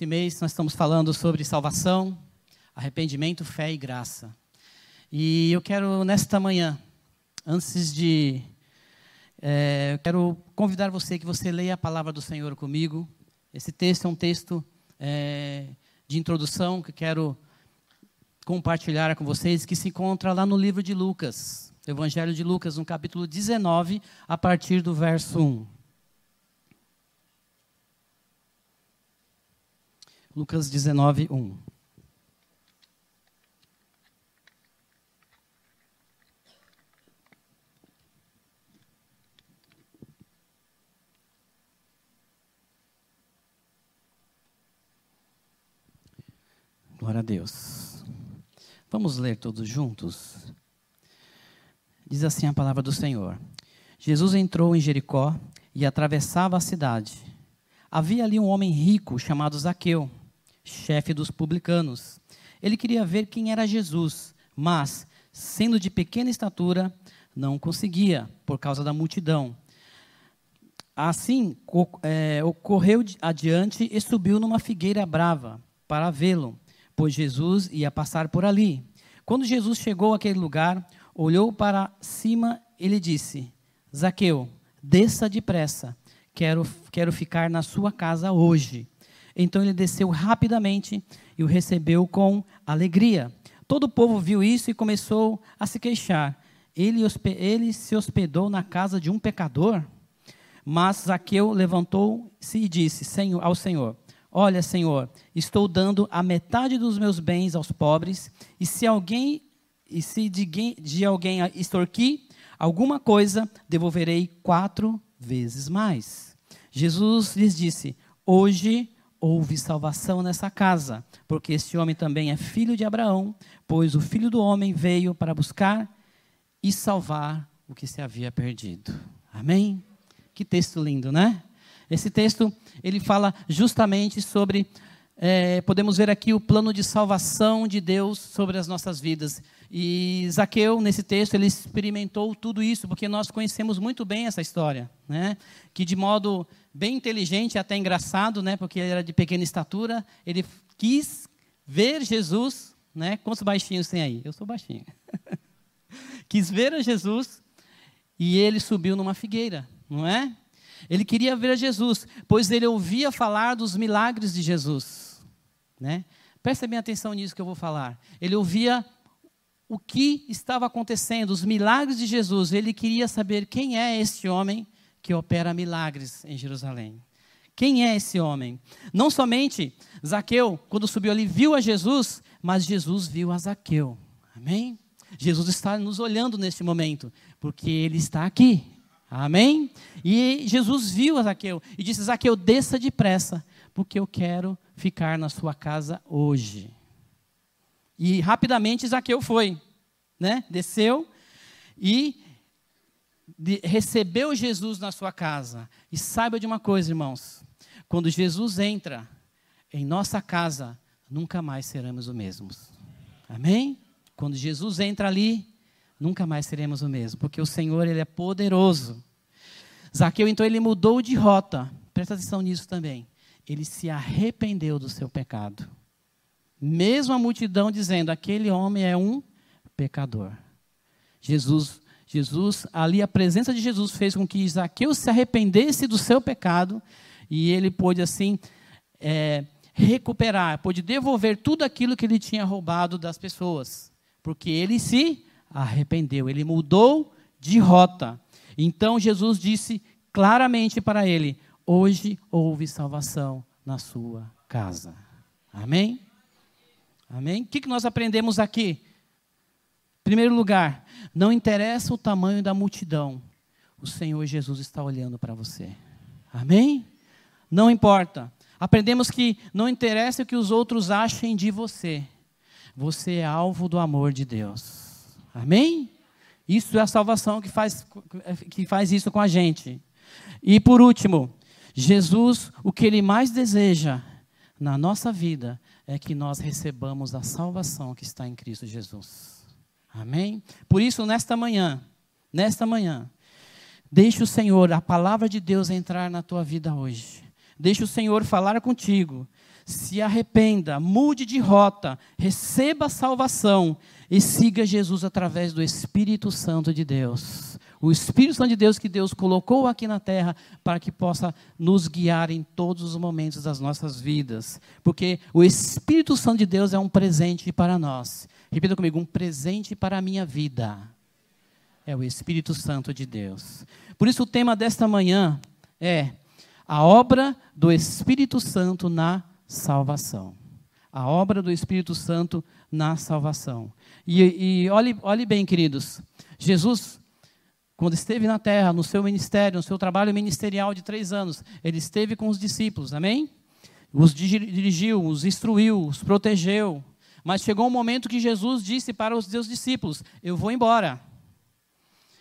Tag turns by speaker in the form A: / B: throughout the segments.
A: Esse mês nós estamos falando sobre salvação, arrependimento, fé e graça. E eu quero, nesta manhã, antes de. É, eu quero convidar você que você leia a palavra do Senhor comigo. Esse texto é um texto é, de introdução que quero compartilhar com vocês, que se encontra lá no livro de Lucas, Evangelho de Lucas, no capítulo 19, a partir do verso 1. Lucas 19, 1. Glória a Deus. Vamos ler todos juntos? Diz assim a palavra do Senhor. Jesus entrou em Jericó e atravessava a cidade. Havia ali um homem rico chamado Zaqueu chefe dos publicanos. Ele queria ver quem era Jesus, mas, sendo de pequena estatura, não conseguia, por causa da multidão. Assim, é, correu adiante e subiu numa figueira brava para vê-lo, pois Jesus ia passar por ali. Quando Jesus chegou àquele lugar, olhou para cima e lhe disse: Zaqueu, desça depressa, quero, quero ficar na sua casa hoje. Então ele desceu rapidamente e o recebeu com alegria. Todo o povo viu isso e começou a se queixar. Ele, ele se hospedou na casa de um pecador. Mas Zaqueu levantou-se e disse senhor, ao Senhor: Olha, Senhor, estou dando a metade dos meus bens aos pobres, e se alguém e se de, de alguém extorquir alguma coisa, devolverei quatro vezes mais. Jesus lhes disse: Hoje houve salvação nessa casa, porque esse homem também é filho de Abraão, pois o filho do homem veio para buscar e salvar o que se havia perdido. Amém? Que texto lindo, né? Esse texto ele fala justamente sobre é, podemos ver aqui o plano de salvação de Deus sobre as nossas vidas. E Zaqueu, nesse texto, ele experimentou tudo isso, porque nós conhecemos muito bem essa história, né? que de modo bem inteligente, até engraçado, né? porque ele era de pequena estatura, ele quis ver Jesus, né? quantos baixinhos tem aí? Eu sou baixinho. quis ver a Jesus e ele subiu numa figueira, não é? Ele queria ver a Jesus, pois ele ouvia falar dos milagres de Jesus. Né? Presta bem atenção nisso que eu vou falar. Ele ouvia o que estava acontecendo, os milagres de Jesus. Ele queria saber quem é esse homem que opera milagres em Jerusalém. Quem é esse homem? Não somente Zaqueu, quando subiu ali, viu a Jesus, mas Jesus viu a Zaqueu. Amém? Jesus está nos olhando neste momento, porque ele está aqui. Amém? E Jesus viu a Zaqueu e disse: Zaqueu, desça depressa, porque eu quero ficar na sua casa hoje. E rapidamente Zaqueu foi, né? Desceu e de, recebeu Jesus na sua casa. E saiba de uma coisa, irmãos: quando Jesus entra em nossa casa, nunca mais seremos os mesmos. Amém? Quando Jesus entra ali, nunca mais seremos o mesmo, porque o Senhor ele é poderoso. Zaqueu então ele mudou de rota. Presta atenção nisso também ele se arrependeu do seu pecado. Mesmo a multidão dizendo: aquele homem é um pecador. Jesus, Jesus, ali a presença de Jesus fez com que Zaqueu se arrependesse do seu pecado e ele pôde assim é, recuperar, pôde devolver tudo aquilo que ele tinha roubado das pessoas, porque ele se arrependeu, ele mudou de rota. Então Jesus disse claramente para ele: Hoje houve salvação na sua casa. Amém? Amém? O que nós aprendemos aqui? Em primeiro lugar, não interessa o tamanho da multidão, o Senhor Jesus está olhando para você. Amém? Não importa. Aprendemos que não interessa o que os outros achem de você. Você é alvo do amor de Deus. Amém? Isso é a salvação que faz, que faz isso com a gente. E por último, Jesus, o que ele mais deseja na nossa vida é que nós recebamos a salvação que está em Cristo Jesus. Amém? Por isso, nesta manhã, nesta manhã, deixe o Senhor, a palavra de Deus entrar na tua vida hoje. Deixe o Senhor falar contigo. Se arrependa, mude de rota, receba a salvação e siga Jesus através do Espírito Santo de Deus. O Espírito Santo de Deus que Deus colocou aqui na terra para que possa nos guiar em todos os momentos das nossas vidas. Porque o Espírito Santo de Deus é um presente para nós. Repita comigo: um presente para a minha vida. É o Espírito Santo de Deus. Por isso, o tema desta manhã é a obra do Espírito Santo na salvação. A obra do Espírito Santo na salvação. E, e olhe, olhe bem, queridos. Jesus quando esteve na terra, no seu ministério, no seu trabalho ministerial de três anos, ele esteve com os discípulos, amém? Os dirigiu, os instruiu, os protegeu. Mas chegou um momento que Jesus disse para os seus discípulos: Eu vou embora,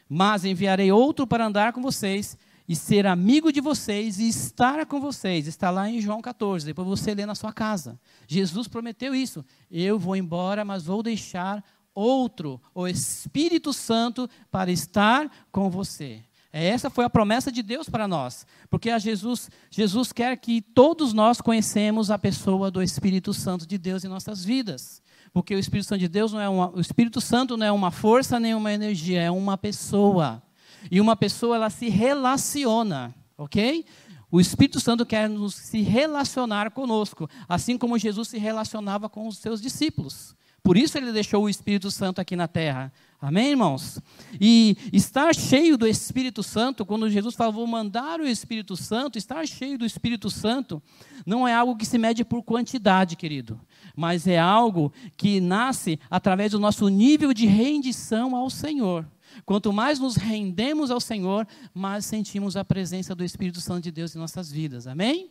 A: mas enviarei outro para andar com vocês e ser amigo de vocês e estar com vocês. Está lá em João 14, depois você lê na sua casa. Jesus prometeu isso. Eu vou embora, mas vou deixar outro, o Espírito Santo, para estar com você. É, essa foi a promessa de Deus para nós, porque Jesus, Jesus quer que todos nós conhecemos a pessoa do Espírito Santo de Deus em nossas vidas, porque o Espírito Santo de Deus não é uma, o Espírito Santo não é uma força nem uma energia, é uma pessoa. E uma pessoa ela se relaciona, ok? O Espírito Santo quer nos se relacionar conosco, assim como Jesus se relacionava com os seus discípulos. Por isso ele deixou o Espírito Santo aqui na terra. Amém, irmãos? E estar cheio do Espírito Santo, quando Jesus falou, vou mandar o Espírito Santo, estar cheio do Espírito Santo, não é algo que se mede por quantidade, querido, mas é algo que nasce através do nosso nível de rendição ao Senhor. Quanto mais nos rendemos ao Senhor, mais sentimos a presença do Espírito Santo de Deus em nossas vidas. Amém?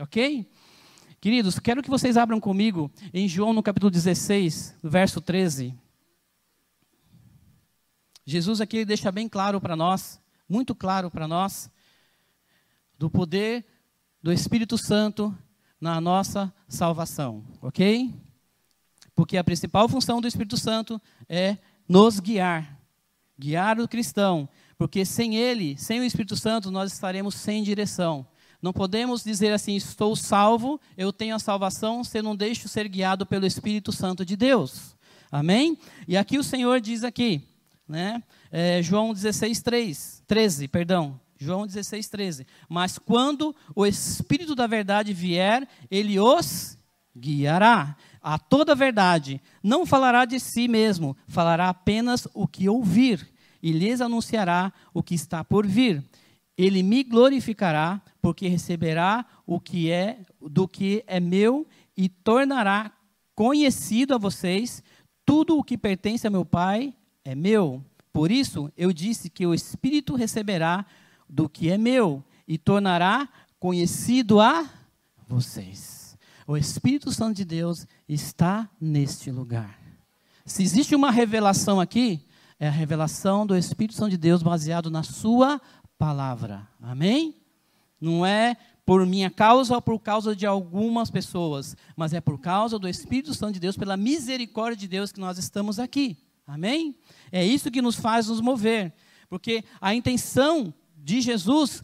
A: Ok? Queridos, quero que vocês abram comigo em João no capítulo 16, verso 13. Jesus aqui deixa bem claro para nós, muito claro para nós, do poder do Espírito Santo na nossa salvação, ok? Porque a principal função do Espírito Santo é nos guiar, guiar o cristão, porque sem ele, sem o Espírito Santo, nós estaremos sem direção. Não podemos dizer assim, estou salvo, eu tenho a salvação, se não deixo ser guiado pelo Espírito Santo de Deus. Amém? E aqui o Senhor diz aqui, né? É, João 16, 3, 13, perdão. João 16, 13. Mas quando o Espírito da verdade vier, ele os guiará a toda a verdade. Não falará de si mesmo, falará apenas o que ouvir e lhes anunciará o que está por vir. Ele me glorificará, porque receberá o que é do que é meu e tornará conhecido a vocês tudo o que pertence a meu Pai é meu. Por isso eu disse que o Espírito receberá do que é meu e tornará conhecido a vocês. O Espírito Santo de Deus está neste lugar. Se existe uma revelação aqui, é a revelação do Espírito Santo de Deus baseado na sua palavra. Amém? Não é por minha causa ou por causa de algumas pessoas, mas é por causa do Espírito Santo de Deus, pela misericórdia de Deus que nós estamos aqui. Amém? É isso que nos faz nos mover, porque a intenção de Jesus,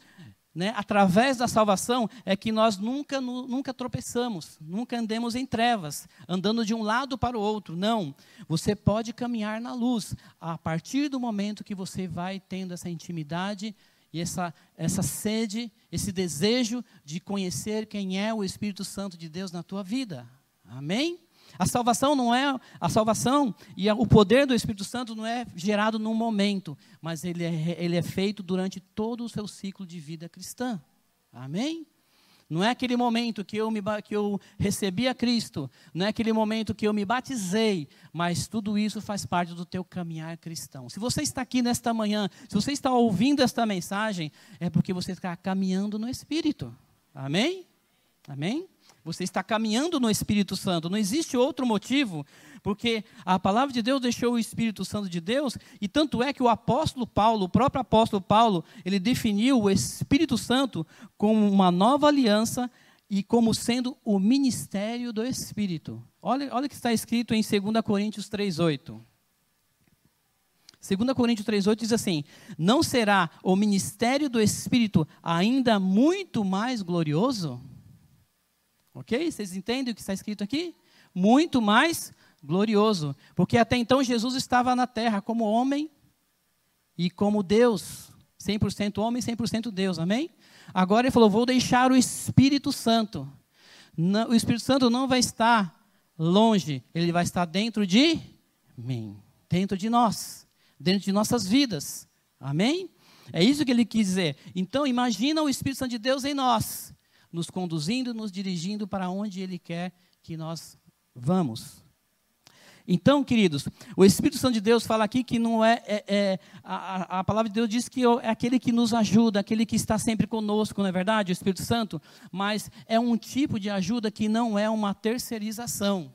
A: né, através da salvação, é que nós nunca, nunca tropeçamos, nunca andemos em trevas, andando de um lado para o outro. Não. Você pode caminhar na luz a partir do momento que você vai tendo essa intimidade e essa, essa sede, esse desejo de conhecer quem é o Espírito Santo de Deus na tua vida. Amém? A salvação não é a salvação e o poder do Espírito Santo não é gerado num momento, mas ele é, ele é feito durante todo o seu ciclo de vida cristã. Amém? Não é aquele momento que eu, me, que eu recebi a Cristo, não é aquele momento que eu me batizei, mas tudo isso faz parte do teu caminhar cristão. Se você está aqui nesta manhã, se você está ouvindo esta mensagem, é porque você está caminhando no Espírito. Amém? Amém? Você está caminhando no Espírito Santo. Não existe outro motivo, porque a palavra de Deus deixou o Espírito Santo de Deus, e tanto é que o apóstolo Paulo, o próprio apóstolo Paulo, ele definiu o Espírito Santo como uma nova aliança e como sendo o ministério do Espírito. Olha, olha o que está escrito em 2 Coríntios 3,8. 2 Coríntios 3,8 diz assim: Não será o ministério do Espírito ainda muito mais glorioso? Ok? Vocês entendem o que está escrito aqui? Muito mais glorioso. Porque até então Jesus estava na terra como homem e como Deus. 100% homem, 100% Deus. Amém? Agora ele falou: vou deixar o Espírito Santo. O Espírito Santo não vai estar longe, ele vai estar dentro de mim, dentro de nós, dentro de nossas vidas. Amém? É isso que ele quis dizer. Então, imagina o Espírito Santo de Deus em nós nos conduzindo, nos dirigindo para onde Ele quer que nós vamos. Então, queridos, o Espírito Santo de Deus fala aqui que não é, é, é a, a, palavra de Deus diz que é aquele que nos ajuda, aquele que está sempre conosco, não é verdade? O Espírito Santo, mas é um tipo de ajuda que não é uma terceirização.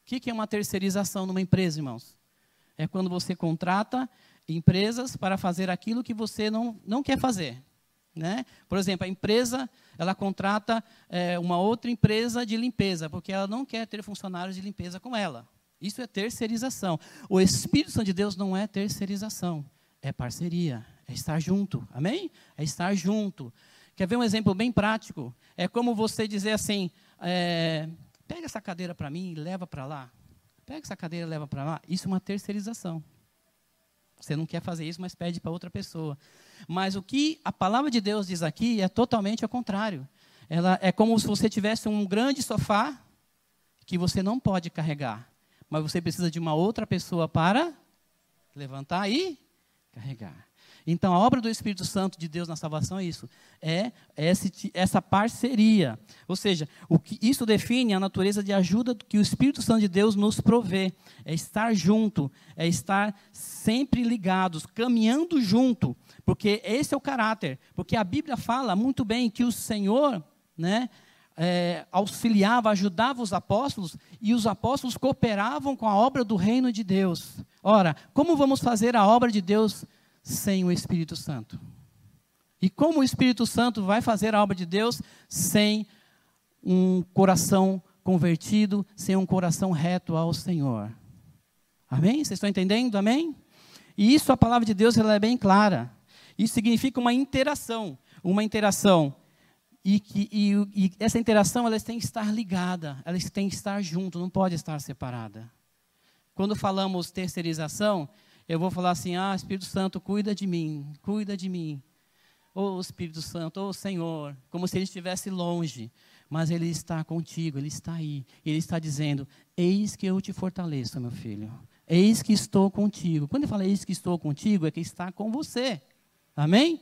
A: O que, que é uma terceirização numa empresa, irmãos? É quando você contrata empresas para fazer aquilo que você não, não quer fazer. Né? Por exemplo, a empresa ela contrata é, uma outra empresa de limpeza, porque ela não quer ter funcionários de limpeza com ela. Isso é terceirização. O Espírito Santo de Deus não é terceirização, é parceria, é estar junto. Amém? É estar junto. Quer ver um exemplo bem prático? É como você dizer assim: é, pega essa cadeira para mim e leva para lá. Pega essa cadeira e leva para lá. Isso é uma terceirização. Você não quer fazer isso, mas pede para outra pessoa. Mas o que a palavra de Deus diz aqui é totalmente ao contrário. Ela é como se você tivesse um grande sofá que você não pode carregar, mas você precisa de uma outra pessoa para levantar e carregar. Então, a obra do Espírito Santo de Deus na salvação é isso, é essa parceria. Ou seja, o que isso define a natureza de ajuda que o Espírito Santo de Deus nos provê. É estar junto, é estar sempre ligados, caminhando junto, porque esse é o caráter. Porque a Bíblia fala muito bem que o Senhor, né, é, auxiliava, ajudava os apóstolos e os apóstolos cooperavam com a obra do reino de Deus. Ora, como vamos fazer a obra de Deus? Sem o Espírito Santo. E como o Espírito Santo vai fazer a obra de Deus sem um coração convertido, sem um coração reto ao Senhor? Amém? Vocês estão entendendo? Amém? E isso a palavra de Deus ela é bem clara. Isso significa uma interação, uma interação e, que, e, e, essa interação ela tem que estar ligada, ela tem que estar junto, não pode estar separada. Quando falamos terceirização, eu vou falar assim: ah, Espírito Santo, cuida de mim, cuida de mim. Ô oh, Espírito Santo, ô oh, Senhor, como se ele estivesse longe, mas ele está contigo, ele está aí. Ele está dizendo: Eis que eu te fortaleço, meu filho. Eis que estou contigo. Quando ele fala eis que estou contigo, é que está com você. Amém?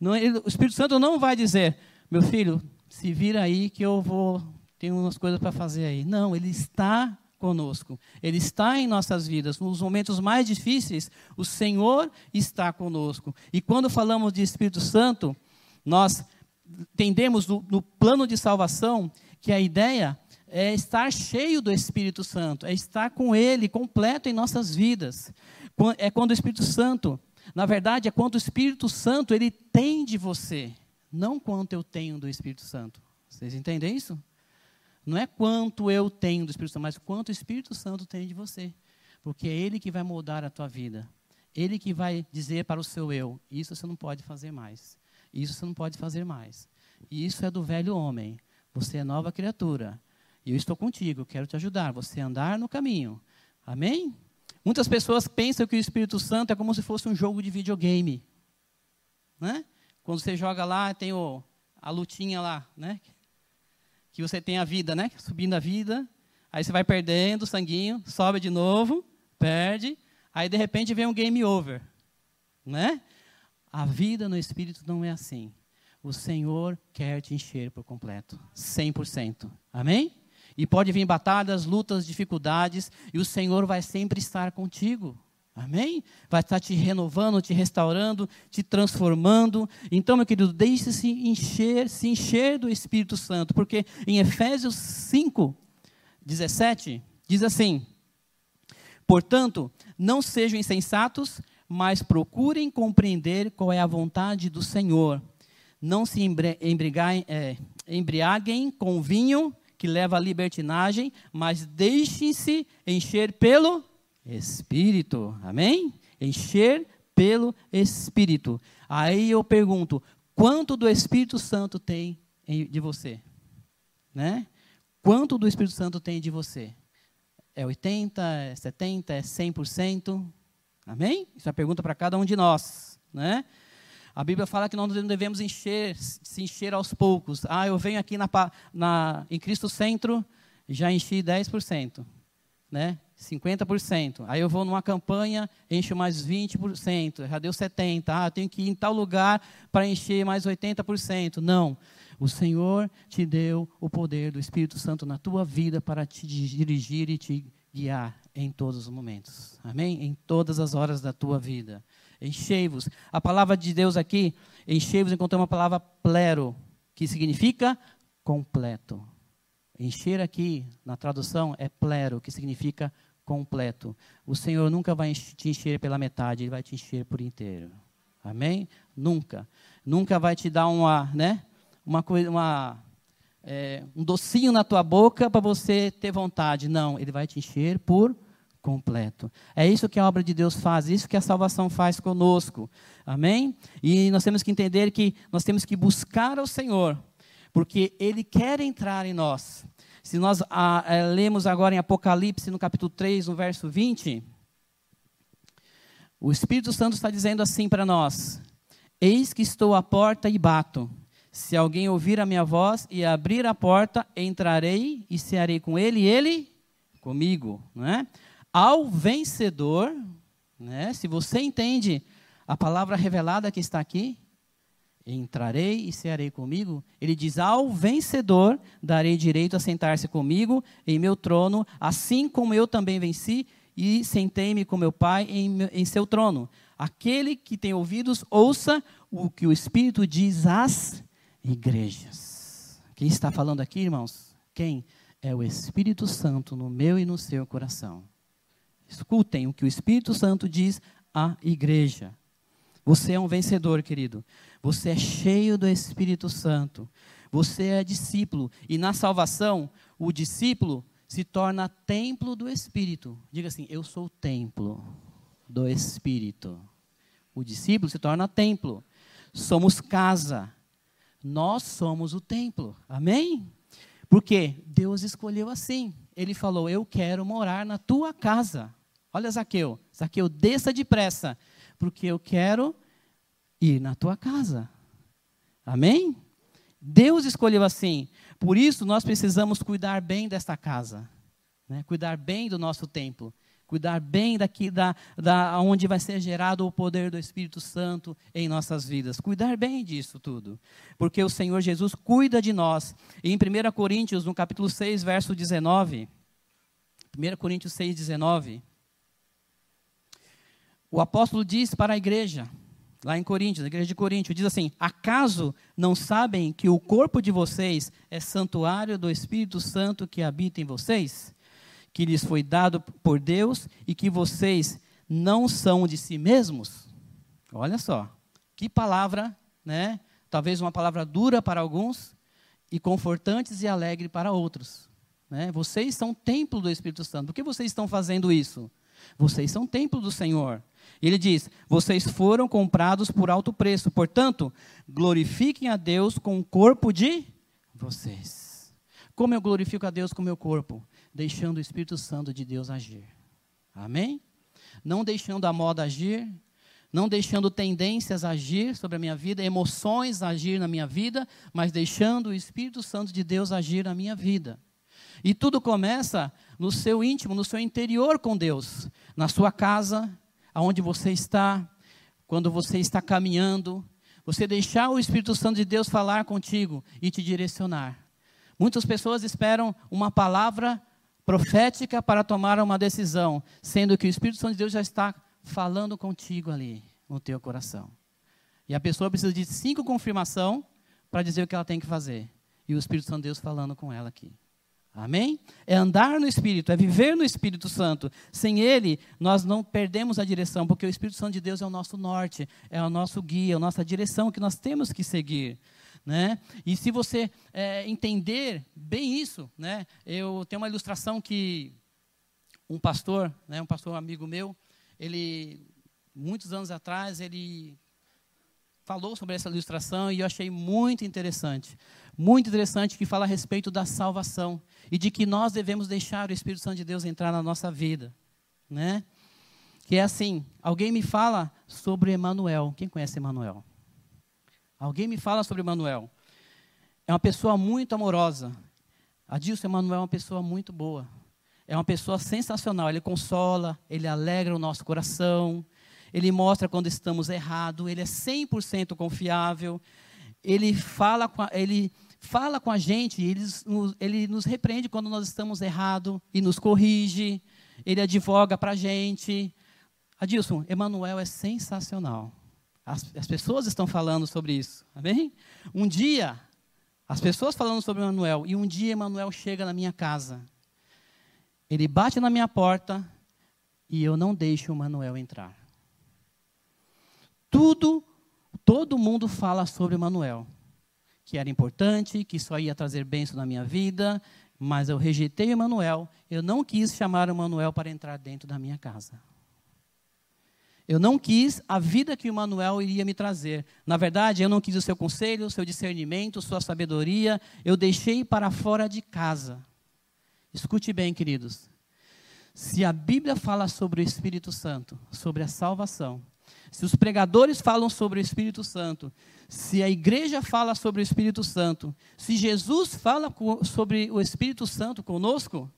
A: Não, ele, o Espírito Santo não vai dizer, meu filho, se vira aí que eu vou, tenho umas coisas para fazer aí. Não, ele está conosco. Ele está em nossas vidas. Nos momentos mais difíceis, o Senhor está conosco. E quando falamos de Espírito Santo, nós entendemos no, no plano de salvação que a ideia é estar cheio do Espírito Santo, é estar com Ele completo em nossas vidas. É quando o Espírito Santo, na verdade, é quando o Espírito Santo ele tem de você, não quanto eu tenho do Espírito Santo. Vocês entendem isso? Não é quanto eu tenho do Espírito Santo, mas quanto o Espírito Santo tem de você. Porque é Ele que vai moldar a tua vida. Ele que vai dizer para o seu eu: Isso você não pode fazer mais. Isso você não pode fazer mais. E isso é do velho homem. Você é nova criatura. E eu estou contigo, quero te ajudar. Você andar no caminho. Amém? Muitas pessoas pensam que o Espírito Santo é como se fosse um jogo de videogame. Né? Quando você joga lá, tem o, a lutinha lá, né? Que você tem a vida, né? Subindo a vida, aí você vai perdendo o sanguinho, sobe de novo, perde, aí de repente vem um game over, né? A vida no espírito não é assim. o Senhor quer te encher por completo, 100%. Amém? E pode vir batalhas, lutas, dificuldades, e o Senhor vai sempre estar contigo. Amém? Vai estar te renovando, te restaurando, te transformando. Então, meu querido, deixe-se encher, se encher do Espírito Santo, porque em Efésios 5, 17, diz assim: Portanto, não sejam insensatos, mas procurem compreender qual é a vontade do Senhor. Não se é, embriaguem com vinho que leva à libertinagem, mas deixem-se encher pelo Espírito. Amém? Encher pelo Espírito. Aí eu pergunto: quanto do Espírito Santo tem de você? Né? Quanto do Espírito Santo tem de você? É 80, é 70, é 100%? Amém? Isso é uma pergunta para cada um de nós, né? A Bíblia fala que nós não devemos encher, se encher aos poucos. Ah, eu venho aqui na, na, em Cristo Centro, já enchi 10%, né? 50%. Aí eu vou numa campanha, encho mais 20%, já deu 70%. Ah, tenho que ir em tal lugar para encher mais 80%. Não. O Senhor te deu o poder do Espírito Santo na tua vida para te dirigir e te guiar em todos os momentos. Amém? Em todas as horas da tua vida. Enchei-vos. A palavra de Deus aqui, enchei-vos, encontrei uma palavra plero, que significa completo. Encher aqui, na tradução, é plero, que significa completo. O Senhor nunca vai te encher pela metade, Ele vai te encher por inteiro. Amém? Nunca. Nunca vai te dar uma, né? Uma coisa, uma, é, um docinho na tua boca para você ter vontade. Não, Ele vai te encher por completo. É isso que a obra de Deus faz, isso que a salvação faz conosco. Amém? E nós temos que entender que nós temos que buscar ao Senhor porque Ele quer entrar em nós. Se nós ah, é, lemos agora em Apocalipse, no capítulo 3, no verso 20, o Espírito Santo está dizendo assim para nós: Eis que estou à porta e bato. Se alguém ouvir a minha voz e abrir a porta, entrarei e cearei com ele e ele comigo. Né? Ao vencedor, né? se você entende a palavra revelada que está aqui, entrarei e cearei comigo. Ele diz: Ao vencedor darei direito a sentar-se comigo em meu trono, assim como eu também venci e sentei-me com meu Pai em, em seu trono. Aquele que tem ouvidos, ouça o que o Espírito diz às igrejas. Quem está falando aqui, irmãos? Quem? É o Espírito Santo no meu e no seu coração. Escutem o que o Espírito Santo diz à igreja. Você é um vencedor, querido. Você é cheio do Espírito Santo. Você é discípulo. E na salvação, o discípulo se torna templo do Espírito. Diga assim: Eu sou o templo do Espírito. O discípulo se torna templo. Somos casa. Nós somos o templo. Amém? Porque Deus escolheu assim. Ele falou: Eu quero morar na tua casa. Olha, Zaqueu. Zaqueu, desça depressa porque eu quero ir na tua casa. Amém? Deus escolheu assim. Por isso, nós precisamos cuidar bem desta casa. Né? Cuidar bem do nosso templo. Cuidar bem daqui, da, da onde vai ser gerado o poder do Espírito Santo em nossas vidas. Cuidar bem disso tudo. Porque o Senhor Jesus cuida de nós. E em 1 Coríntios, no capítulo 6, verso 19. 1 Coríntios 6, 19. O apóstolo diz para a igreja, lá em Coríntios, na igreja de Coríntios, diz assim: Acaso não sabem que o corpo de vocês é santuário do Espírito Santo que habita em vocês? Que lhes foi dado por Deus e que vocês não são de si mesmos? Olha só, que palavra, né? Talvez uma palavra dura para alguns e confortantes e alegre para outros. Né? Vocês são templo do Espírito Santo. Por que vocês estão fazendo isso? Vocês são templo do Senhor. Ele diz: Vocês foram comprados por alto preço, portanto, glorifiquem a Deus com o corpo de vocês. Como eu glorifico a Deus com o meu corpo? Deixando o Espírito Santo de Deus agir. Amém? Não deixando a moda agir, não deixando tendências agir sobre a minha vida, emoções agir na minha vida, mas deixando o Espírito Santo de Deus agir na minha vida. E tudo começa no seu íntimo, no seu interior com Deus, na sua casa, aonde você está, quando você está caminhando, Você deixar o Espírito Santo de Deus falar contigo e te direcionar. Muitas pessoas esperam uma palavra profética para tomar uma decisão, sendo que o Espírito Santo de Deus já está falando contigo ali no teu coração. E a pessoa precisa de cinco confirmação para dizer o que ela tem que fazer. E o Espírito Santo de Deus falando com ela aqui. Amém? É andar no Espírito, é viver no Espírito Santo. Sem Ele, nós não perdemos a direção, porque o Espírito Santo de Deus é o nosso norte, é o nosso guia, é a nossa direção que nós temos que seguir. Né? E se você é, entender bem isso, né? eu tenho uma ilustração que um pastor, né, um pastor amigo meu, ele muitos anos atrás ele falou sobre essa ilustração e eu achei muito interessante. Muito interessante que fala a respeito da salvação e de que nós devemos deixar o Espírito Santo de Deus entrar na nossa vida, né? Que é assim, alguém me fala sobre Emanuel. Quem conhece Emanuel? Alguém me fala sobre Emanuel. É uma pessoa muito amorosa. Adilson Emanuel é uma pessoa muito boa. É uma pessoa sensacional. Ele consola, ele alegra o nosso coração, ele mostra quando estamos errados, ele é 100% confiável, ele fala com a, ele fala com a gente, ele nos, ele nos repreende quando nós estamos errados e nos corrige, ele advoga para a gente. Adilson, Emanuel é sensacional. As, as, pessoas estão falando sobre isso, amém? Um dia, as pessoas falando sobre Emanuel, e um dia Emanuel chega na minha casa. Ele bate na minha porta e eu não deixo o Manuel entrar. Tudo, todo mundo fala sobre Manuel, que era importante, que só ia trazer bênção na minha vida, mas eu rejeitei o Manuel, eu não quis chamar o Manuel para entrar dentro da minha casa. Eu não quis a vida que o Manuel iria me trazer. Na verdade, eu não quis o seu conselho, o seu discernimento, sua sabedoria. Eu deixei para fora de casa. Escute bem, queridos. Se a Bíblia fala sobre o Espírito Santo, sobre a salvação, se os pregadores falam sobre o Espírito Santo, se a igreja fala sobre o Espírito Santo, se Jesus fala sobre o Espírito Santo conosco,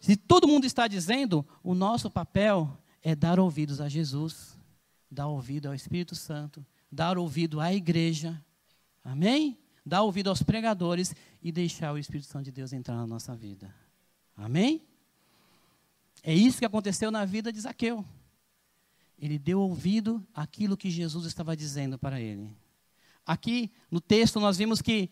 A: se todo mundo está dizendo, o nosso papel é dar ouvidos a Jesus, dar ouvido ao Espírito Santo, dar ouvido à igreja, amém? Dar ouvido aos pregadores e deixar o Espírito Santo de Deus entrar na nossa vida, amém? É isso que aconteceu na vida de Zaqueu ele deu ouvido àquilo que Jesus estava dizendo para ele. Aqui no texto nós vimos que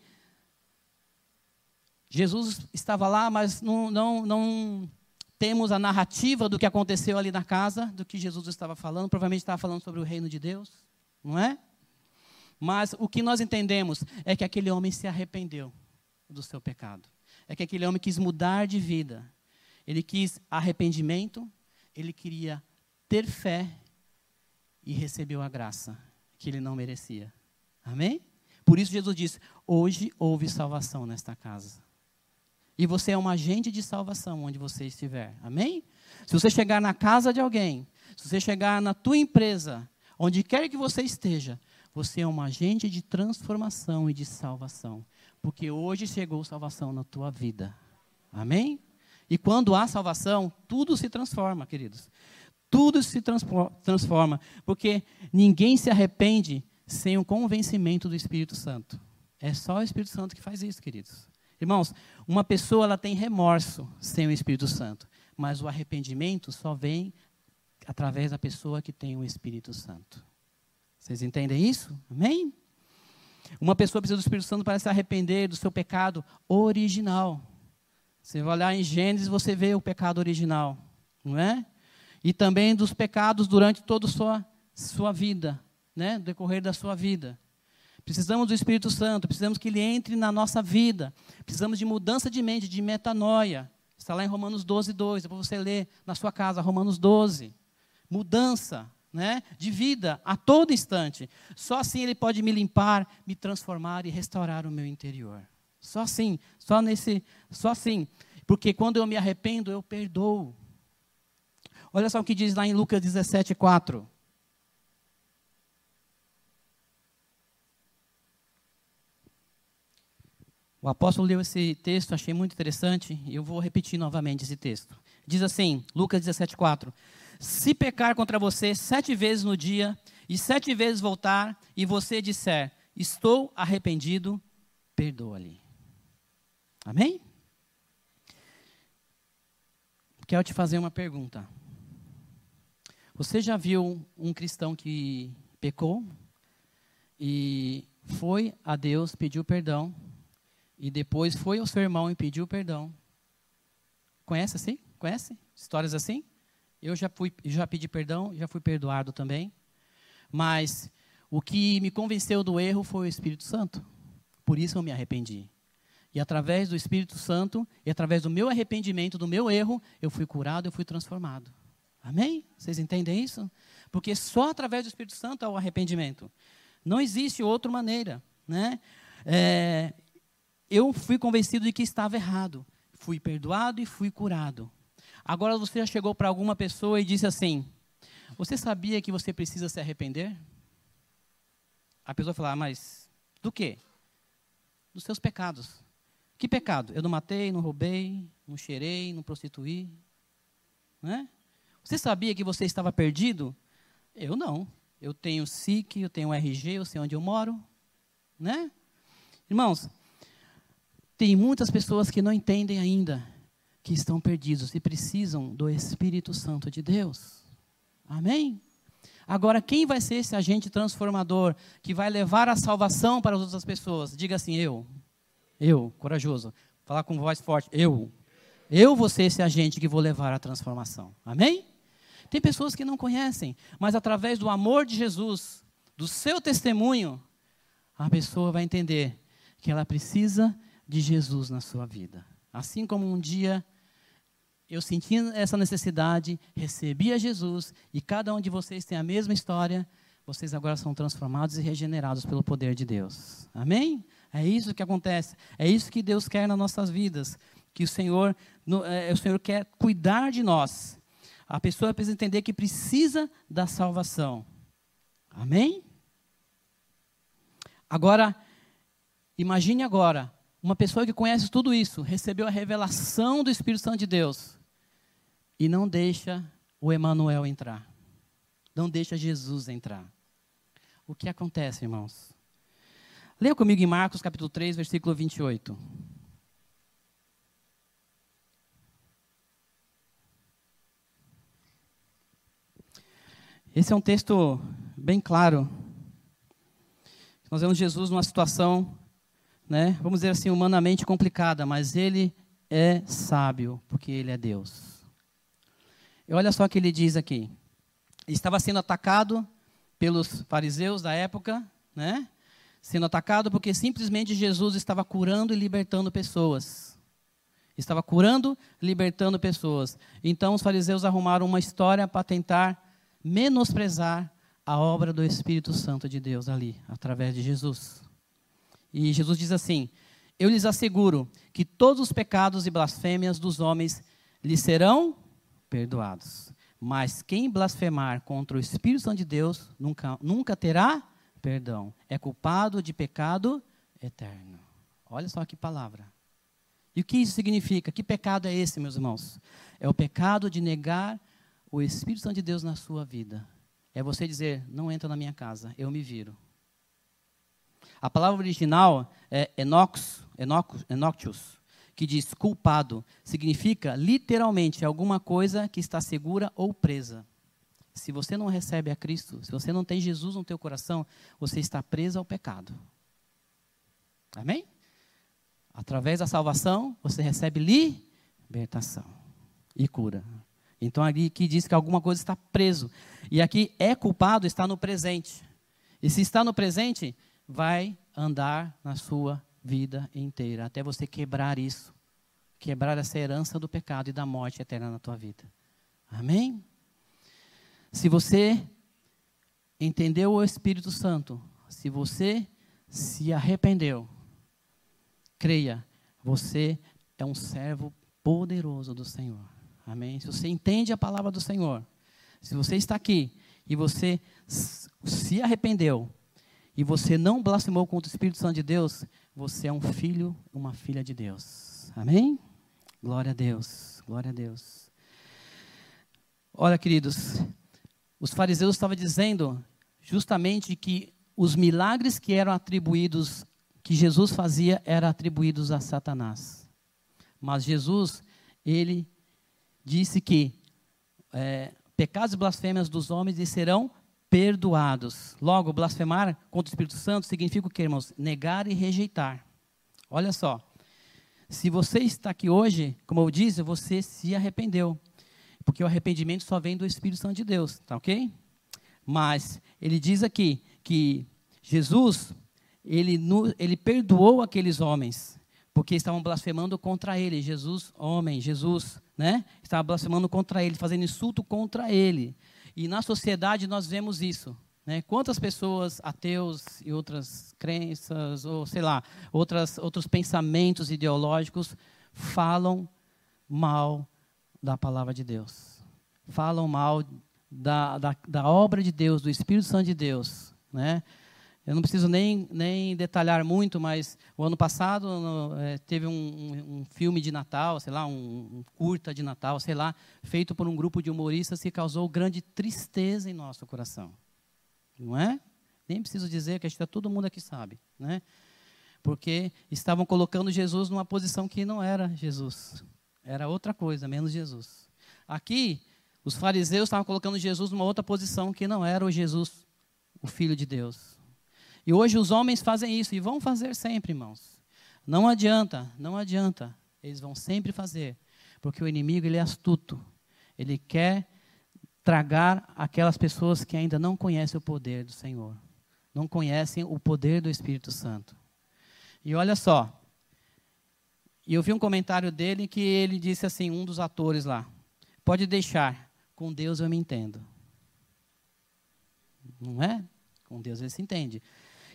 A: Jesus estava lá, mas não, não, não temos a narrativa do que aconteceu ali na casa, do que Jesus estava falando. Provavelmente estava falando sobre o reino de Deus, não é? Mas o que nós entendemos é que aquele homem se arrependeu do seu pecado. É que aquele homem quis mudar de vida. Ele quis arrependimento, ele queria ter fé e recebeu a graça que ele não merecia. Amém? Por isso Jesus disse: Hoje houve salvação nesta casa. E você é um agente de salvação onde você estiver. Amém? Se você chegar na casa de alguém, se você chegar na tua empresa, onde quer que você esteja, você é um agente de transformação e de salvação. Porque hoje chegou salvação na tua vida. Amém? E quando há salvação, tudo se transforma, queridos. Tudo se transforma, porque ninguém se arrepende sem o convencimento do Espírito Santo. É só o Espírito Santo que faz isso, queridos. Irmãos, uma pessoa ela tem remorso sem o Espírito Santo, mas o arrependimento só vem através da pessoa que tem o Espírito Santo. Vocês entendem isso? Amém? Uma pessoa precisa do Espírito Santo para se arrepender do seu pecado original. Você vai olhar em Gênesis, você vê o pecado original, não é? E também dos pecados durante toda a sua, sua vida, né? decorrer da sua vida. Precisamos do Espírito Santo, precisamos que ele entre na nossa vida. Precisamos de mudança de mente, de metanoia. Está lá em Romanos 12, 2. É para você ler na sua casa, Romanos 12. Mudança né, de vida a todo instante. Só assim ele pode me limpar, me transformar e restaurar o meu interior. Só assim, só nesse, só assim. Porque quando eu me arrependo, eu perdoo. Olha só o que diz lá em Lucas 17, 4. O apóstolo leu esse texto, achei muito interessante, e eu vou repetir novamente esse texto. Diz assim, Lucas 17, 4. se pecar contra você sete vezes no dia, e sete vezes voltar, e você disser, estou arrependido, perdoa-lhe. Amém? Quero te fazer uma pergunta. Você já viu um cristão que pecou e foi a Deus, pediu perdão, e depois foi ao seu irmão e pediu perdão? Conhece assim? Conhece? Histórias assim? Eu já, fui, já pedi perdão, já fui perdoado também. Mas o que me convenceu do erro foi o Espírito Santo. Por isso eu me arrependi. E através do Espírito Santo, e através do meu arrependimento, do meu erro, eu fui curado, eu fui transformado. Amém? Vocês entendem isso? Porque só através do Espírito Santo há o arrependimento. Não existe outra maneira. Né? É, eu fui convencido de que estava errado. Fui perdoado e fui curado. Agora você já chegou para alguma pessoa e disse assim: Você sabia que você precisa se arrepender? A pessoa fala, ah, mas do quê? Dos seus pecados. Que pecado? Eu não matei, não roubei, não cheirei, não prostituí. Né? Você sabia que você estava perdido? Eu não. Eu tenho SIC, eu tenho RG, eu sei onde eu moro. Né? Irmãos, tem muitas pessoas que não entendem ainda que estão perdidos e precisam do Espírito Santo de Deus. Amém? Agora, quem vai ser esse agente transformador que vai levar a salvação para as outras pessoas? Diga assim: eu. Eu, corajoso. Falar com voz forte. Eu. Eu vou ser esse agente que vou levar a transformação. Amém? Tem pessoas que não conhecem, mas através do amor de Jesus, do seu testemunho, a pessoa vai entender que ela precisa de Jesus na sua vida. Assim como um dia eu senti essa necessidade, recebi a Jesus, e cada um de vocês tem a mesma história, vocês agora são transformados e regenerados pelo poder de Deus. Amém? É isso que acontece. É isso que Deus quer nas nossas vidas. Que o Senhor, é, o Senhor quer cuidar de nós. A pessoa precisa entender que precisa da salvação. Amém? Agora, imagine agora, uma pessoa que conhece tudo isso, recebeu a revelação do Espírito Santo de Deus e não deixa o Emanuel entrar. Não deixa Jesus entrar. O que acontece, irmãos? Leia comigo em Marcos capítulo 3, versículo 28. Esse é um texto bem claro. Nós vemos Jesus numa situação, né, vamos dizer assim, humanamente complicada, mas ele é sábio, porque ele é Deus. E olha só o que ele diz aqui. Ele estava sendo atacado pelos fariseus da época, né? sendo atacado porque simplesmente Jesus estava curando e libertando pessoas. Estava curando, libertando pessoas. Então os fariseus arrumaram uma história para tentar menosprezar a obra do Espírito Santo de Deus ali, através de Jesus. E Jesus diz assim: Eu lhes asseguro que todos os pecados e blasfêmias dos homens lhes serão perdoados. Mas quem blasfemar contra o Espírito Santo de Deus nunca, nunca terá perdão. É culpado de pecado eterno. Olha só que palavra. E o que isso significa? Que pecado é esse, meus irmãos? É o pecado de negar o Espírito Santo de Deus na sua vida. É você dizer: não entra na minha casa, eu me viro. A palavra original é enox, enox, que diz culpado. Significa literalmente alguma coisa que está segura ou presa. Se você não recebe a Cristo, se você não tem Jesus no teu coração, você está preso ao pecado. Amém? Através da salvação, você recebe libertação e cura. Então aqui diz que alguma coisa está preso. E aqui é culpado está no presente. E se está no presente, vai andar na sua vida inteira, até você quebrar isso. Quebrar essa herança do pecado e da morte eterna na tua vida. Amém? Se você entendeu o Espírito Santo, se você se arrependeu, creia, você é um servo poderoso do Senhor. Amém? Se você entende a palavra do Senhor, se você está aqui e você se arrependeu e você não blasfemou contra o Espírito Santo de Deus, você é um filho, uma filha de Deus. Amém? Glória a Deus. Glória a Deus. Olha, queridos, os fariseus estavam dizendo justamente que os milagres que eram atribuídos, que Jesus fazia, eram atribuídos a Satanás. Mas Jesus, ele disse que é, pecados e blasfêmias dos homens serão perdoados. Logo, blasfemar contra o Espírito Santo significa o que, irmãos? Negar e rejeitar. Olha só. Se você está aqui hoje, como eu disse, você se arrependeu. Porque o arrependimento só vem do Espírito Santo de Deus, tá ok? Mas ele diz aqui que Jesus, ele, ele perdoou aqueles homens, porque estavam blasfemando contra ele. Jesus, homem, Jesus, né? Estava blasfemando contra ele, fazendo insulto contra ele. E na sociedade nós vemos isso. Né? Quantas pessoas, ateus e outras crenças, ou sei lá, outras, outros pensamentos ideológicos, falam mal da palavra de Deus. Falam mal da, da, da, obra de Deus, do Espírito Santo de Deus. Né? Eu não preciso nem, nem detalhar muito, mas o ano passado no, é, teve um, um, um, filme de Natal, sei lá, um, um, curta de Natal, sei lá, feito por um grupo de humoristas que causou grande tristeza em nosso coração. Não é? Nem preciso dizer que acho que todo mundo aqui sabe, né? Porque estavam colocando Jesus numa posição que não era Jesus. Era outra coisa, menos Jesus. Aqui, os fariseus estavam colocando Jesus numa outra posição que não era o Jesus, o Filho de Deus. E hoje os homens fazem isso e vão fazer sempre, irmãos. Não adianta, não adianta. Eles vão sempre fazer, porque o inimigo ele é astuto. Ele quer tragar aquelas pessoas que ainda não conhecem o poder do Senhor, não conhecem o poder do Espírito Santo. E olha só, e eu vi um comentário dele que ele disse assim, um dos atores lá, pode deixar, com Deus eu me entendo. Não é? Com Deus ele se entende.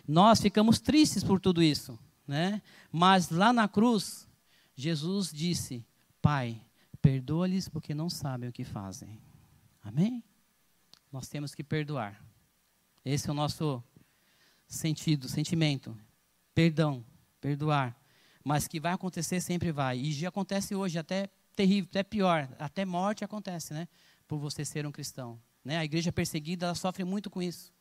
A: Nós ficamos tristes por tudo isso, né? Mas lá na cruz, Jesus disse: Pai, perdoa-lhes porque não sabem o que fazem. Amém? Nós temos que perdoar. Esse é o nosso sentido, sentimento. Perdão, perdoar. Mas que vai acontecer, sempre vai. E já acontece hoje, até terrível, até pior. Até morte acontece, né? por você ser um cristão. Né? A igreja perseguida ela sofre muito com isso.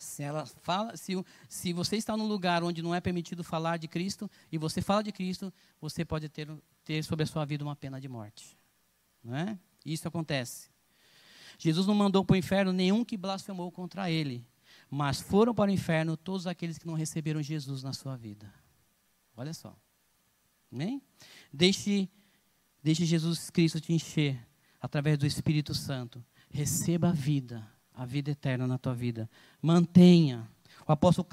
A: Se ela fala, se, se você está num lugar onde não é permitido falar de Cristo e você fala de Cristo, você pode ter, ter sobre a sua vida uma pena de morte. Não é? Isso acontece. Jesus não mandou para o inferno nenhum que blasfemou contra ele, mas foram para o inferno todos aqueles que não receberam Jesus na sua vida. Olha só. Amém? Deixe, deixe Jesus Cristo te encher através do Espírito Santo. Receba a vida, a vida eterna na tua vida. Mantenha. O apóstolo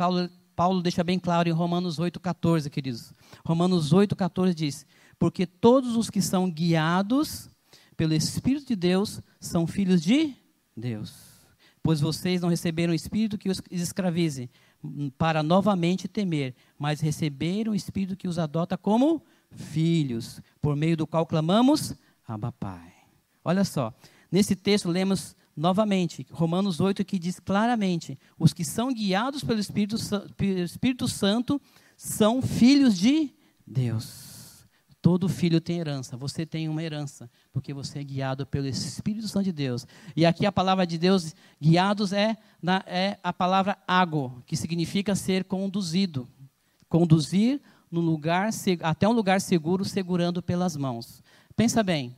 A: Paulo, deixa bem claro em Romanos 8,14, queridos. Romanos 8,14 diz: Porque todos os que são guiados pelo Espírito de Deus são filhos de Deus. Pois vocês não receberam o Espírito que os escravize para novamente temer, mas receberam o Espírito que os adota como filhos, por meio do qual clamamos, Abba Pai. Olha só, nesse texto lemos novamente Romanos 8, que diz claramente: os que são guiados pelo Espírito, Espírito Santo são filhos de Deus. Todo filho tem herança, você tem uma herança, porque você é guiado pelo Espírito Santo de Deus. E aqui a palavra de Deus, guiados, é, na, é a palavra ágo, que significa ser conduzido. Conduzir no lugar, até um lugar seguro, segurando pelas mãos. Pensa bem,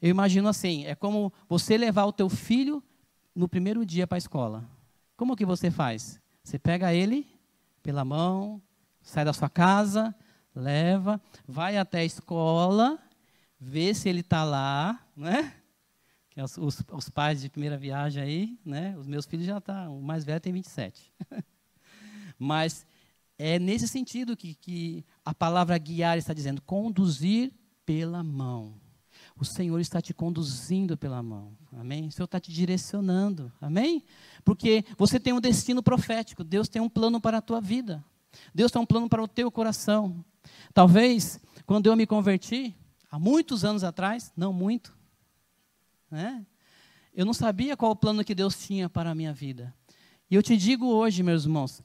A: eu imagino assim, é como você levar o teu filho no primeiro dia para a escola. Como que você faz? Você pega ele pela mão, sai da sua casa, leva, vai até a escola, vê se ele está lá, né? Que os, os, os, pais de primeira viagem aí, né? Os meus filhos já estão, tá, o mais velho tem 27. Mas é nesse sentido que, que a palavra guiar está dizendo, conduzir pela mão. O Senhor está te conduzindo pela mão. Amém? O Senhor está te direcionando. Amém? Porque você tem um destino profético. Deus tem um plano para a tua vida. Deus tem um plano para o teu coração. Talvez, quando eu me converti, há muitos anos atrás, não muito, né? eu não sabia qual o plano que Deus tinha para a minha vida. E eu te digo hoje, meus irmãos,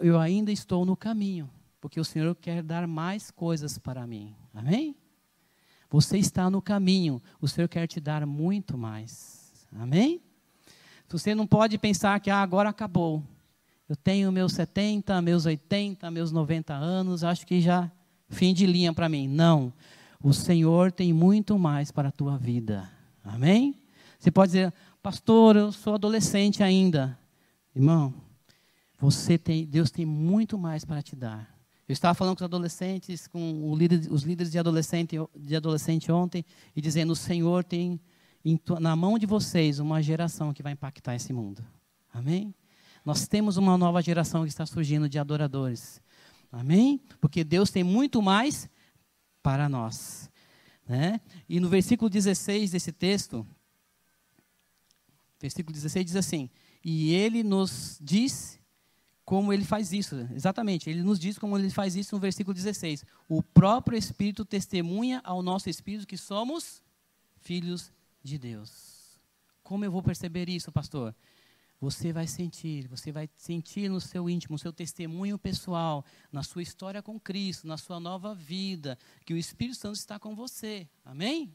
A: eu ainda estou no caminho, porque o Senhor quer dar mais coisas para mim. Amém? Você está no caminho, o Senhor quer te dar muito mais. Amém? Você não pode pensar que ah, agora acabou. Eu tenho meus 70, meus 80, meus 90 anos, acho que já fim de linha para mim. Não. O Senhor tem muito mais para a tua vida. Amém? Você pode dizer, pastor, eu sou adolescente ainda. Irmão, você tem, Deus tem muito mais para te dar. Eu estava falando com os adolescentes, com líder, os líderes de adolescente, de adolescente ontem, e dizendo: o Senhor tem na mão de vocês uma geração que vai impactar esse mundo. Amém? Nós temos uma nova geração que está surgindo de adoradores. Amém? Porque Deus tem muito mais para nós. Né? E no versículo 16 desse texto, versículo 16 diz assim: E ele nos diz como ele faz isso, exatamente, ele nos diz como ele faz isso no versículo 16: O próprio Espírito testemunha ao nosso espírito que somos filhos de Deus. Como eu vou perceber isso, pastor? Você vai sentir, você vai sentir no seu íntimo, no seu testemunho pessoal, na sua história com Cristo, na sua nova vida, que o Espírito Santo está com você. Amém?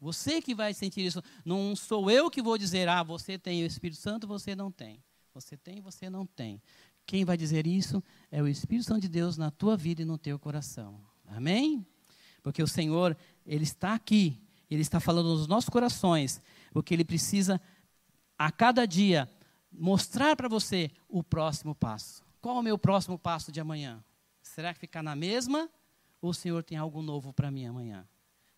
A: Você que vai sentir isso. Não sou eu que vou dizer, ah, você tem o Espírito Santo, você não tem. Você tem, você não tem. Quem vai dizer isso é o Espírito Santo de Deus na tua vida e no teu coração. Amém? Porque o Senhor, Ele está aqui, Ele está falando nos nossos corações, porque Ele precisa, a cada dia, mostrar para você o próximo passo. Qual é o meu próximo passo de amanhã? Será que ficar na mesma? Ou o Senhor tem algo novo para mim amanhã?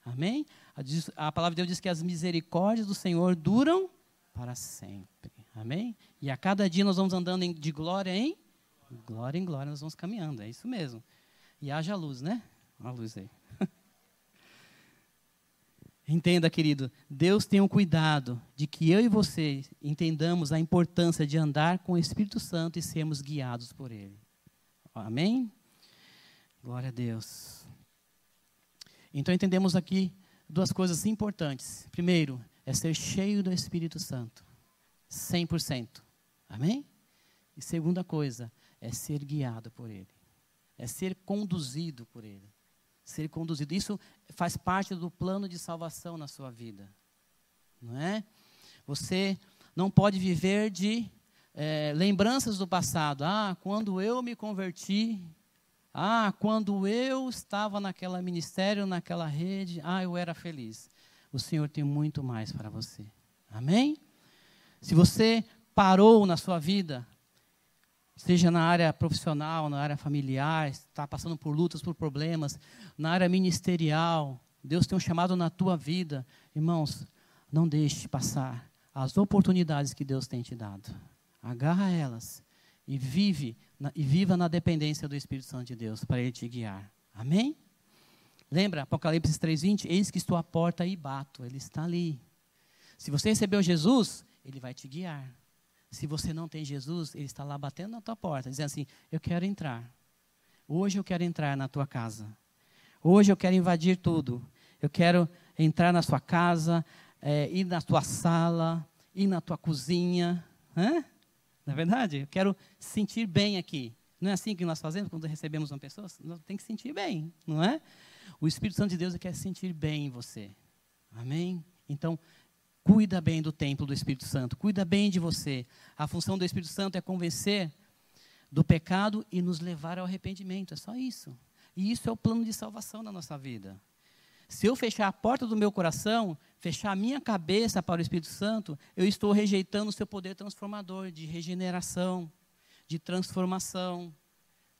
A: Amém? A, a palavra de Deus diz que as misericórdias do Senhor duram para sempre. Amém? E a cada dia nós vamos andando de glória em glória em glória, nós vamos caminhando. É isso mesmo. E haja luz, né? Olha a luz aí. Entenda, querido, Deus tem um cuidado de que eu e você entendamos a importância de andar com o Espírito Santo e sermos guiados por Ele. Amém? Glória a Deus. Então entendemos aqui duas coisas importantes. Primeiro, é ser cheio do Espírito Santo. 100%. Amém? E segunda coisa, é ser guiado por Ele. É ser conduzido por Ele ser conduzido. Isso faz parte do plano de salvação na sua vida. Não é? Você não pode viver de é, lembranças do passado. Ah, quando eu me converti. Ah, quando eu estava naquela ministério, naquela rede. Ah, eu era feliz. O Senhor tem muito mais para você. Amém? Se você parou na sua vida, seja na área profissional, na área familiar, está passando por lutas, por problemas, na área ministerial, Deus tem um chamado na tua vida. Irmãos, não deixe passar as oportunidades que Deus tem te dado. Agarra elas e vive e viva na dependência do Espírito Santo de Deus para ele te guiar. Amém? Lembra Apocalipse 3:20, eis que estou à porta e bato, ele está ali. Se você recebeu Jesus, ele vai te guiar. Se você não tem Jesus, ele está lá batendo na tua porta, dizendo assim: Eu quero entrar. Hoje eu quero entrar na tua casa. Hoje eu quero invadir tudo. Eu quero entrar na sua casa, é, ir na tua sala, ir na tua cozinha. Hã? Não é verdade? Eu quero sentir bem aqui. Não é assim que nós fazemos quando recebemos uma pessoa? Nós tem que sentir bem, não é? O Espírito Santo de Deus quer sentir bem em você. Amém? Então, Cuida bem do templo do Espírito Santo, cuida bem de você. A função do Espírito Santo é convencer do pecado e nos levar ao arrependimento, é só isso. E isso é o plano de salvação da nossa vida. Se eu fechar a porta do meu coração, fechar a minha cabeça para o Espírito Santo, eu estou rejeitando o seu poder transformador, de regeneração, de transformação.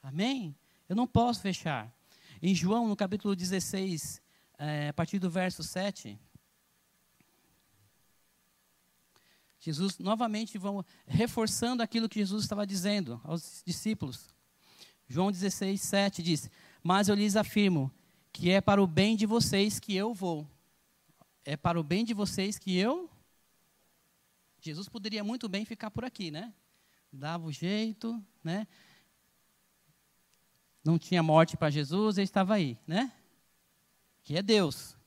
A: Amém? Eu não posso fechar. Em João, no capítulo 16, é, eh, a partir do verso 7, Jesus, novamente, vamos reforçando aquilo que Jesus estava dizendo aos discípulos. João 16, 7 diz: Mas eu lhes afirmo que é para o bem de vocês que eu vou. É para o bem de vocês que eu. Jesus poderia muito bem ficar por aqui, né? Dava o jeito, né? Não tinha morte para Jesus, ele estava aí, né? Que é Deus.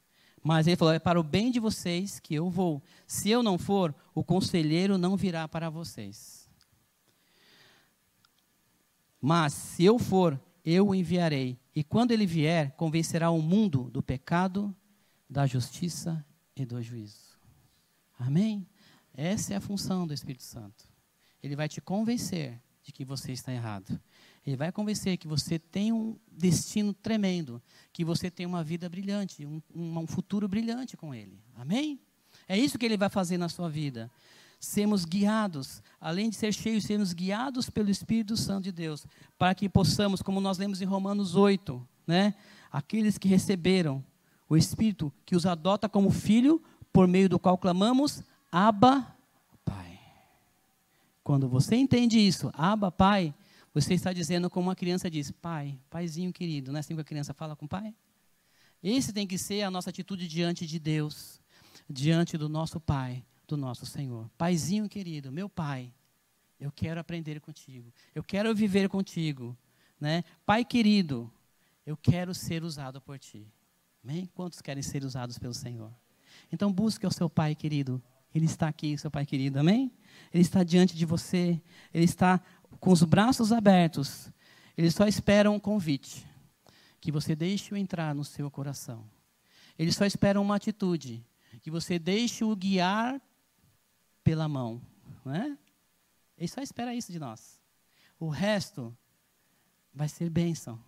A: Mas ele falou: é para o bem de vocês que eu vou. Se eu não for, o conselheiro não virá para vocês. Mas se eu for, eu o enviarei. E quando ele vier, convencerá o mundo do pecado, da justiça e do juízo. Amém? Essa é a função do Espírito Santo. Ele vai te convencer de que você está errado. Ele vai convencer que você tem um destino tremendo, que você tem uma vida brilhante, um, um futuro brilhante com Ele. Amém? É isso que Ele vai fazer na sua vida. Sermos guiados, além de ser cheios, sermos guiados pelo Espírito Santo de Deus, para que possamos, como nós lemos em Romanos 8, né? Aqueles que receberam o Espírito que os adota como filho, por meio do qual clamamos, Abba, Pai. Quando você entende isso, Abba, Pai, você está dizendo como uma criança diz, Pai, Paizinho querido, não é assim que a criança fala com o Pai? Esse tem que ser a nossa atitude diante de Deus, diante do nosso Pai, do nosso Senhor. Paizinho querido, meu Pai, eu quero aprender contigo, eu quero viver contigo, né? Pai querido, eu quero ser usado por ti. Amém? Quantos querem ser usados pelo Senhor? Então busque o seu Pai querido. Ele está aqui, seu Pai querido. Amém? Ele está diante de você. Ele está com os braços abertos. Ele só espera um convite. Que você deixe-o entrar no seu coração. Ele só espera uma atitude. Que você deixe-o guiar pela mão. Não é? Ele só espera isso de nós. O resto vai ser bênção.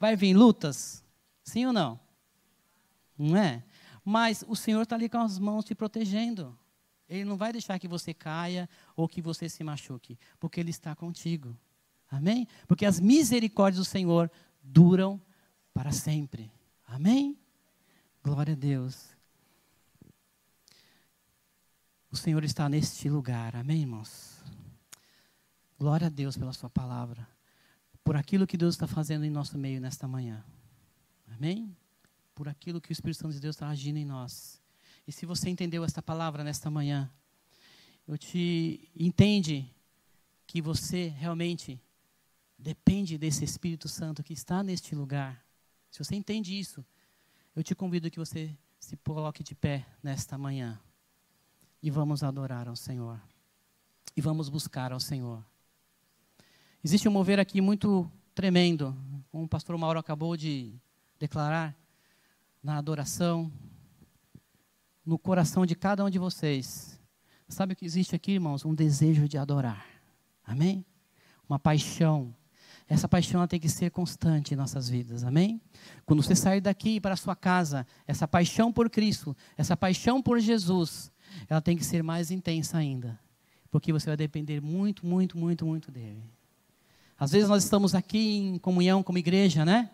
A: Vai vir lutas? Sim ou não? Não é? Mas o Senhor está ali com as mãos te protegendo. Ele não vai deixar que você caia ou que você se machuque, porque Ele está contigo. Amém? Porque as misericórdias do Senhor duram para sempre. Amém? Glória a Deus. O Senhor está neste lugar. Amém, irmãos? Glória a Deus pela Sua palavra. Por aquilo que Deus está fazendo em nosso meio nesta manhã. Amém? por aquilo que o Espírito Santo de Deus está agindo em nós. E se você entendeu esta palavra nesta manhã, eu te entende que você realmente depende desse Espírito Santo que está neste lugar. Se você entende isso, eu te convido que você se coloque de pé nesta manhã e vamos adorar ao Senhor. E vamos buscar ao Senhor. Existe um mover aqui muito tremendo, como o pastor Mauro acabou de declarar na adoração, no coração de cada um de vocês. Sabe o que existe aqui, irmãos? Um desejo de adorar. Amém? Uma paixão. Essa paixão tem que ser constante em nossas vidas. Amém? Quando você sair daqui para a sua casa, essa paixão por Cristo, essa paixão por Jesus, ela tem que ser mais intensa ainda. Porque você vai depender muito, muito, muito, muito dele. Às vezes nós estamos aqui em comunhão como igreja, né?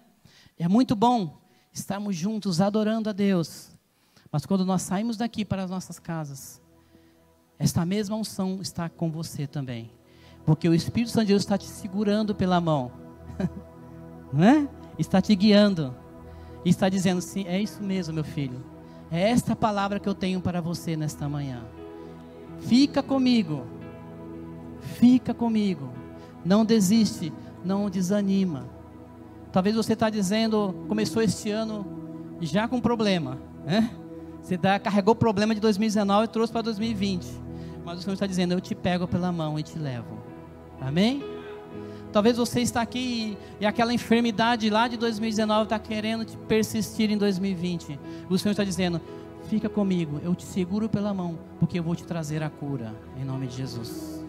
A: É muito bom estarmos juntos adorando a Deus. Mas quando nós saímos daqui para as nossas casas, esta mesma unção está com você também. Porque o Espírito Santo de Deus está te segurando pela mão. Não é? Está te guiando. E está dizendo sim, é isso mesmo, meu filho. É esta palavra que eu tenho para você nesta manhã. Fica comigo. Fica comigo. Não desiste, não desanima. Talvez você está dizendo, começou este ano já com problema, né? Você carregou problema de 2019 e trouxe para 2020. Mas o Senhor está dizendo, eu te pego pela mão e te levo. Amém? Talvez você está aqui e, e aquela enfermidade lá de 2019 está querendo te persistir em 2020. O Senhor está dizendo, fica comigo, eu te seguro pela mão, porque eu vou te trazer a cura, em nome de Jesus.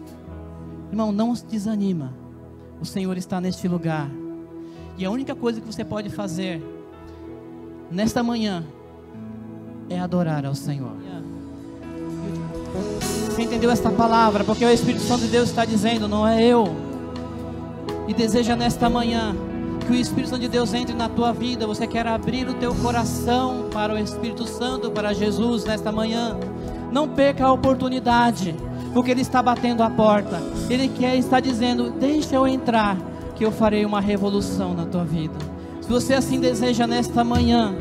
A: Irmão, não se desanima. O Senhor está neste lugar. E a única coisa que você pode fazer nesta manhã é adorar ao Senhor. Você entendeu esta palavra? Porque o Espírito Santo de Deus está dizendo, não é eu. E deseja nesta manhã que o Espírito Santo de Deus entre na tua vida. Você quer abrir o teu coração para o Espírito Santo, para Jesus nesta manhã. Não perca a oportunidade, porque Ele está batendo a porta. Ele quer estar dizendo: Deixa eu entrar que eu farei uma revolução na tua vida. Se você assim deseja nesta manhã,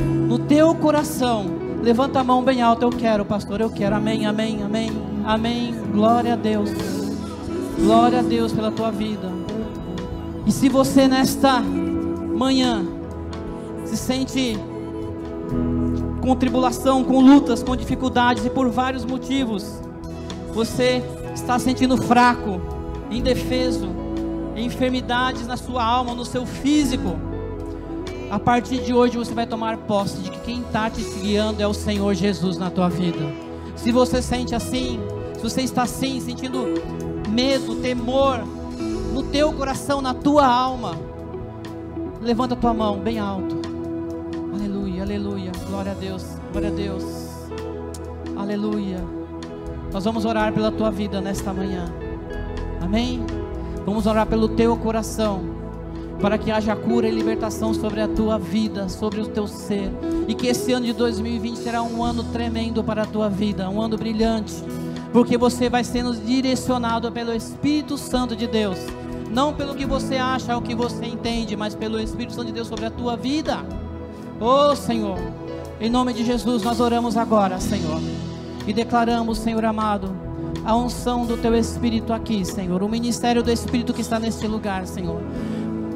A: no teu coração, levanta a mão bem alta. Eu quero, pastor, eu quero. Amém, amém, amém, amém. Glória a Deus. Glória a Deus pela tua vida. E se você nesta manhã se sente com tribulação, com lutas, com dificuldades e por vários motivos, você está sentindo fraco, indefeso, enfermidades na sua alma, no seu físico. A partir de hoje você vai tomar posse de que quem está te guiando é o Senhor Jesus na tua vida. Se você sente assim, se você está assim, sentindo medo, temor no teu coração, na tua alma, levanta a tua mão bem alto. Aleluia, aleluia. Glória a Deus, glória a Deus. Aleluia. Nós vamos orar pela tua vida nesta manhã. Amém? Vamos orar pelo teu coração para que haja cura e libertação sobre a tua vida, sobre o teu ser, e que esse ano de 2020 será um ano tremendo para a tua vida, um ano brilhante, porque você vai sendo direcionado pelo Espírito Santo de Deus, não pelo que você acha ou que você entende, mas pelo Espírito Santo de Deus sobre a tua vida. Oh Senhor, em nome de Jesus nós oramos agora, Senhor, e declaramos, Senhor amado, a unção do teu Espírito aqui, Senhor, o ministério do Espírito que está neste lugar, Senhor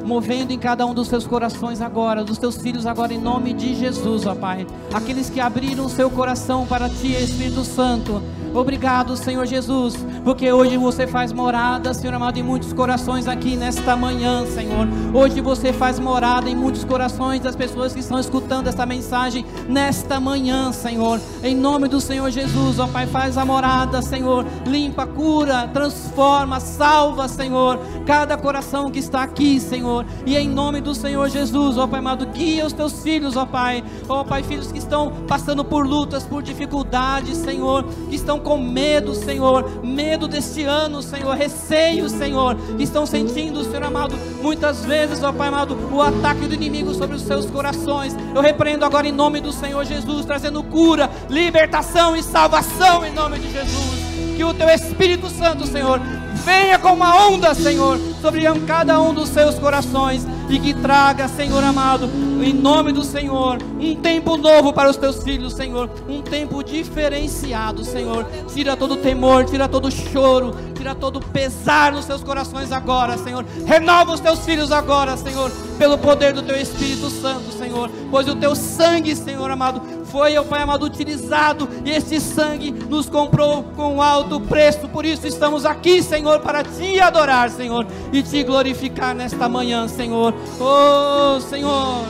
A: movendo em cada um dos seus corações agora, dos teus filhos agora, em nome de Jesus, ó Pai. Aqueles que abriram seu coração para Ti, Espírito Santo. Obrigado, Senhor Jesus, porque hoje você faz morada, Senhor amado, em muitos corações aqui nesta manhã, Senhor. Hoje você faz morada em muitos corações das pessoas que estão escutando esta mensagem nesta manhã, Senhor. Em nome do Senhor Jesus, ó Pai, faz a morada, Senhor. Limpa, cura, transforma, salva, Senhor, cada coração que está aqui, Senhor. E em nome do Senhor Jesus, ó Pai amado, guia os teus filhos, ó Pai. Ó Pai, filhos que estão passando por lutas, por dificuldades, Senhor, que estão com medo, Senhor, medo deste ano, Senhor, receio, Senhor, que estão sentindo, Senhor amado, muitas vezes, ó Pai amado, o ataque do inimigo sobre os seus corações. Eu repreendo agora em nome do Senhor Jesus, trazendo cura, libertação e salvação em nome de Jesus. Que o teu Espírito Santo, Senhor, venha com uma onda, Senhor, sobre cada um dos seus corações e que traga, Senhor amado, em nome do Senhor, um tempo novo para os teus filhos, Senhor, um tempo diferenciado, Senhor. Tira todo temor, tira todo choro, tira todo pesar nos seus corações agora, Senhor. Renova os teus filhos agora, Senhor, pelo poder do teu Espírito Santo, Senhor, pois o teu sangue, Senhor amado, foi, ó Pai amado, utilizado e esse sangue nos comprou com alto preço. Por isso estamos aqui, Senhor, para te adorar, Senhor, e te glorificar nesta manhã, Senhor. Oh, Senhor,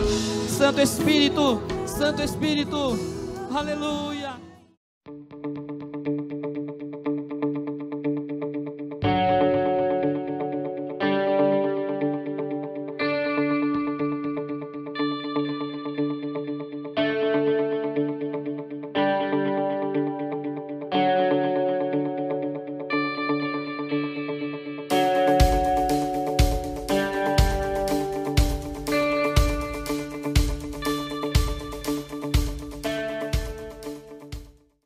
A: Santo Espírito, Santo Espírito, aleluia.